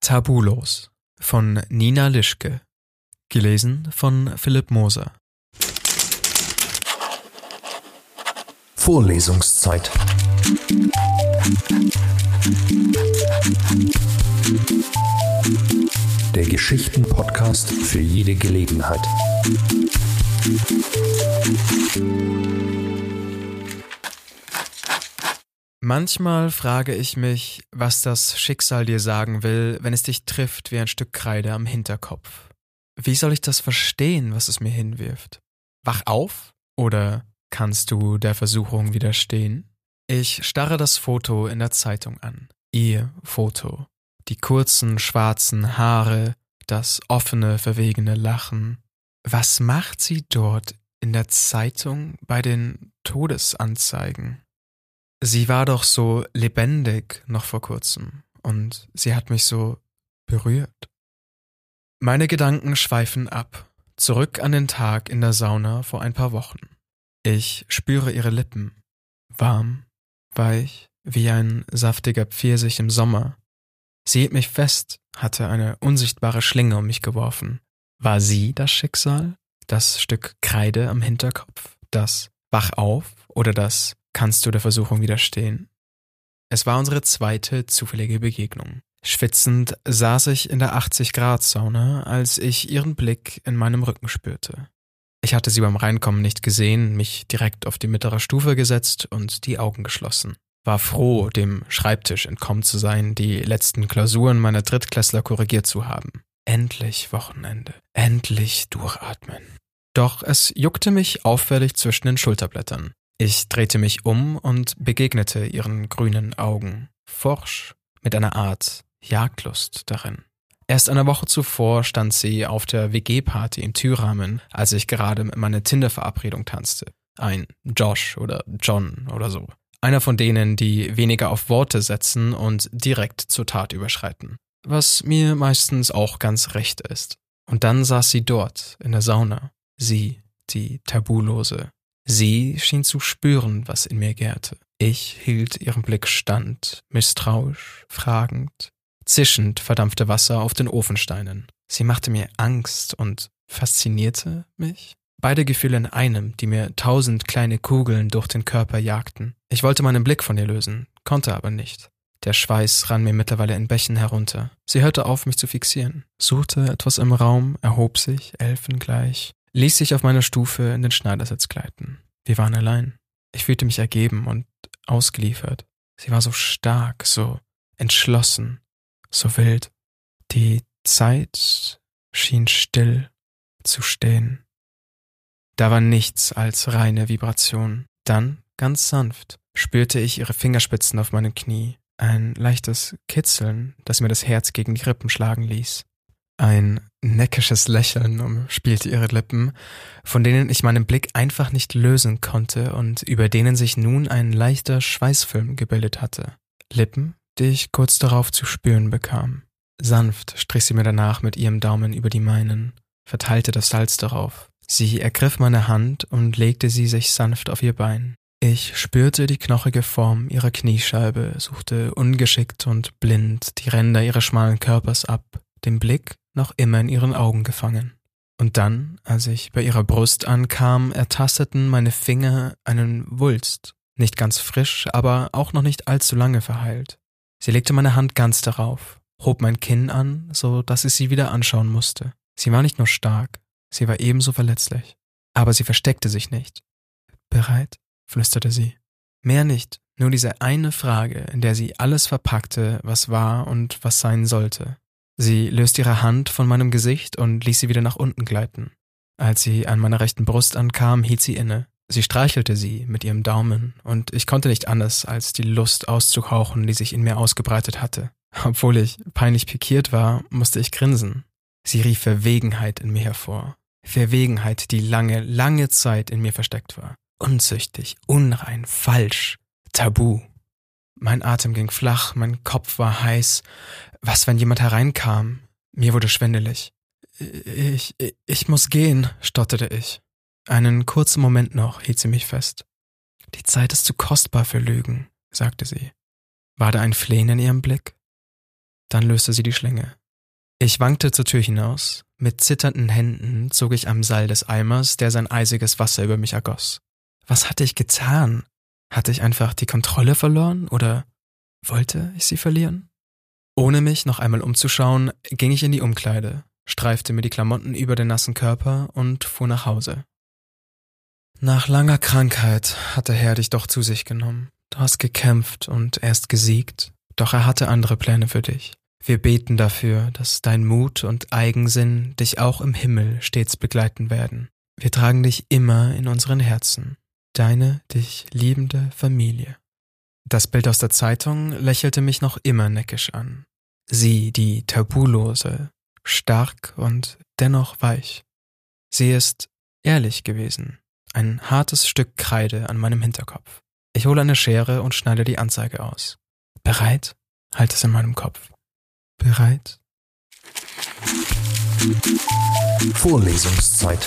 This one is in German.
Tabulos von Nina Lischke. Gelesen von Philipp Moser. Vorlesungszeit. Der Geschichten-Podcast für jede Gelegenheit. Manchmal frage ich mich, was das Schicksal dir sagen will, wenn es dich trifft wie ein Stück Kreide am Hinterkopf. Wie soll ich das verstehen, was es mir hinwirft? Wach auf? Oder kannst du der Versuchung widerstehen? Ich starre das Foto in der Zeitung an. Ihr Foto. Die kurzen, schwarzen Haare, das offene, verwegene Lachen. Was macht sie dort in der Zeitung bei den Todesanzeigen? Sie war doch so lebendig noch vor kurzem und sie hat mich so berührt. Meine Gedanken schweifen ab, zurück an den Tag in der Sauna vor ein paar Wochen. Ich spüre ihre Lippen, warm, weich, wie ein saftiger Pfirsich im Sommer. Sie hielt mich fest, hatte eine unsichtbare Schlinge um mich geworfen. War sie das Schicksal? Das Stück Kreide am Hinterkopf? Das Wach auf oder das Kannst du der Versuchung widerstehen? Es war unsere zweite zufällige Begegnung. Schwitzend saß ich in der 80-Grad-Sauna, als ich ihren Blick in meinem Rücken spürte. Ich hatte sie beim Reinkommen nicht gesehen, mich direkt auf die mittlere Stufe gesetzt und die Augen geschlossen. War froh, dem Schreibtisch entkommen zu sein, die letzten Klausuren meiner Drittklässler korrigiert zu haben. Endlich Wochenende. Endlich durchatmen. Doch es juckte mich auffällig zwischen den Schulterblättern. Ich drehte mich um und begegnete ihren grünen Augen, forsch, mit einer Art Jagdlust darin. Erst eine Woche zuvor stand sie auf der WG-Party in Thüramen, als ich gerade mit meiner Tinder-Verabredung tanzte. Ein Josh oder John oder so. Einer von denen, die weniger auf Worte setzen und direkt zur Tat überschreiten. Was mir meistens auch ganz recht ist. Und dann saß sie dort, in der Sauna. Sie, die Tabulose, Sie schien zu spüren, was in mir gärte. Ich hielt ihrem Blick stand, misstrauisch, fragend. Zischend verdampfte Wasser auf den Ofensteinen. Sie machte mir Angst und faszinierte mich. Beide Gefühle in einem, die mir tausend kleine Kugeln durch den Körper jagten. Ich wollte meinen Blick von ihr lösen, konnte aber nicht. Der Schweiß rann mir mittlerweile in Bächen herunter. Sie hörte auf, mich zu fixieren, suchte etwas im Raum, erhob sich, elfengleich, ließ sich auf meiner Stufe in den Schneidersitz gleiten. Wir waren allein. Ich fühlte mich ergeben und ausgeliefert. Sie war so stark, so entschlossen, so wild. Die Zeit schien still zu stehen. Da war nichts als reine Vibration. Dann, ganz sanft, spürte ich ihre Fingerspitzen auf meinem Knie, ein leichtes Kitzeln, das mir das Herz gegen die Rippen schlagen ließ. Ein neckisches Lächeln umspielte ihre Lippen, von denen ich meinen Blick einfach nicht lösen konnte und über denen sich nun ein leichter Schweißfilm gebildet hatte. Lippen, die ich kurz darauf zu spüren bekam. Sanft strich sie mir danach mit ihrem Daumen über die meinen, verteilte das Salz darauf. Sie ergriff meine Hand und legte sie sich sanft auf ihr Bein. Ich spürte die knochige Form ihrer Kniescheibe, suchte ungeschickt und blind die Ränder ihres schmalen Körpers ab, den Blick noch immer in ihren Augen gefangen. Und dann, als ich bei ihrer Brust ankam, ertasteten meine Finger einen Wulst, nicht ganz frisch, aber auch noch nicht allzu lange verheilt. Sie legte meine Hand ganz darauf, hob mein Kinn an, so dass ich sie wieder anschauen musste. Sie war nicht nur stark, sie war ebenso verletzlich. Aber sie versteckte sich nicht. Bereit? flüsterte sie. Mehr nicht, nur diese eine Frage, in der sie alles verpackte, was war und was sein sollte. Sie löste ihre Hand von meinem Gesicht und ließ sie wieder nach unten gleiten. Als sie an meiner rechten Brust ankam, hielt sie inne. Sie streichelte sie mit ihrem Daumen, und ich konnte nicht anders, als die Lust auszuhauchen, die sich in mir ausgebreitet hatte. Obwohl ich peinlich pikiert war, musste ich grinsen. Sie rief Verwegenheit in mir hervor. Verwegenheit, die lange, lange Zeit in mir versteckt war. Unzüchtig, unrein, falsch, tabu. Mein Atem ging flach, mein Kopf war heiß. Was, wenn jemand hereinkam? Mir wurde schwindelig. Ich, ich, ich muss gehen, stotterte ich. Einen kurzen Moment noch hielt sie mich fest. Die Zeit ist zu kostbar für Lügen, sagte sie. War da ein Flehen in ihrem Blick? Dann löste sie die Schlinge. Ich wankte zur Tür hinaus. Mit zitternden Händen zog ich am Seil des Eimers, der sein eisiges Wasser über mich ergoss. Was hatte ich getan? Hatte ich einfach die Kontrolle verloren oder wollte ich sie verlieren? Ohne mich noch einmal umzuschauen, ging ich in die Umkleide, streifte mir die Klamotten über den nassen Körper und fuhr nach Hause. Nach langer Krankheit hat der Herr dich doch zu sich genommen. Du hast gekämpft und erst gesiegt, doch er hatte andere Pläne für dich. Wir beten dafür, dass dein Mut und Eigensinn dich auch im Himmel stets begleiten werden. Wir tragen dich immer in unseren Herzen. Deine, dich liebende Familie. Das Bild aus der Zeitung lächelte mich noch immer neckisch an. Sie, die tabulose, stark und dennoch weich. Sie ist ehrlich gewesen, ein hartes Stück Kreide an meinem Hinterkopf. Ich hole eine Schere und schneide die Anzeige aus. Bereit? Halt es in meinem Kopf. Bereit? Vorlesungszeit.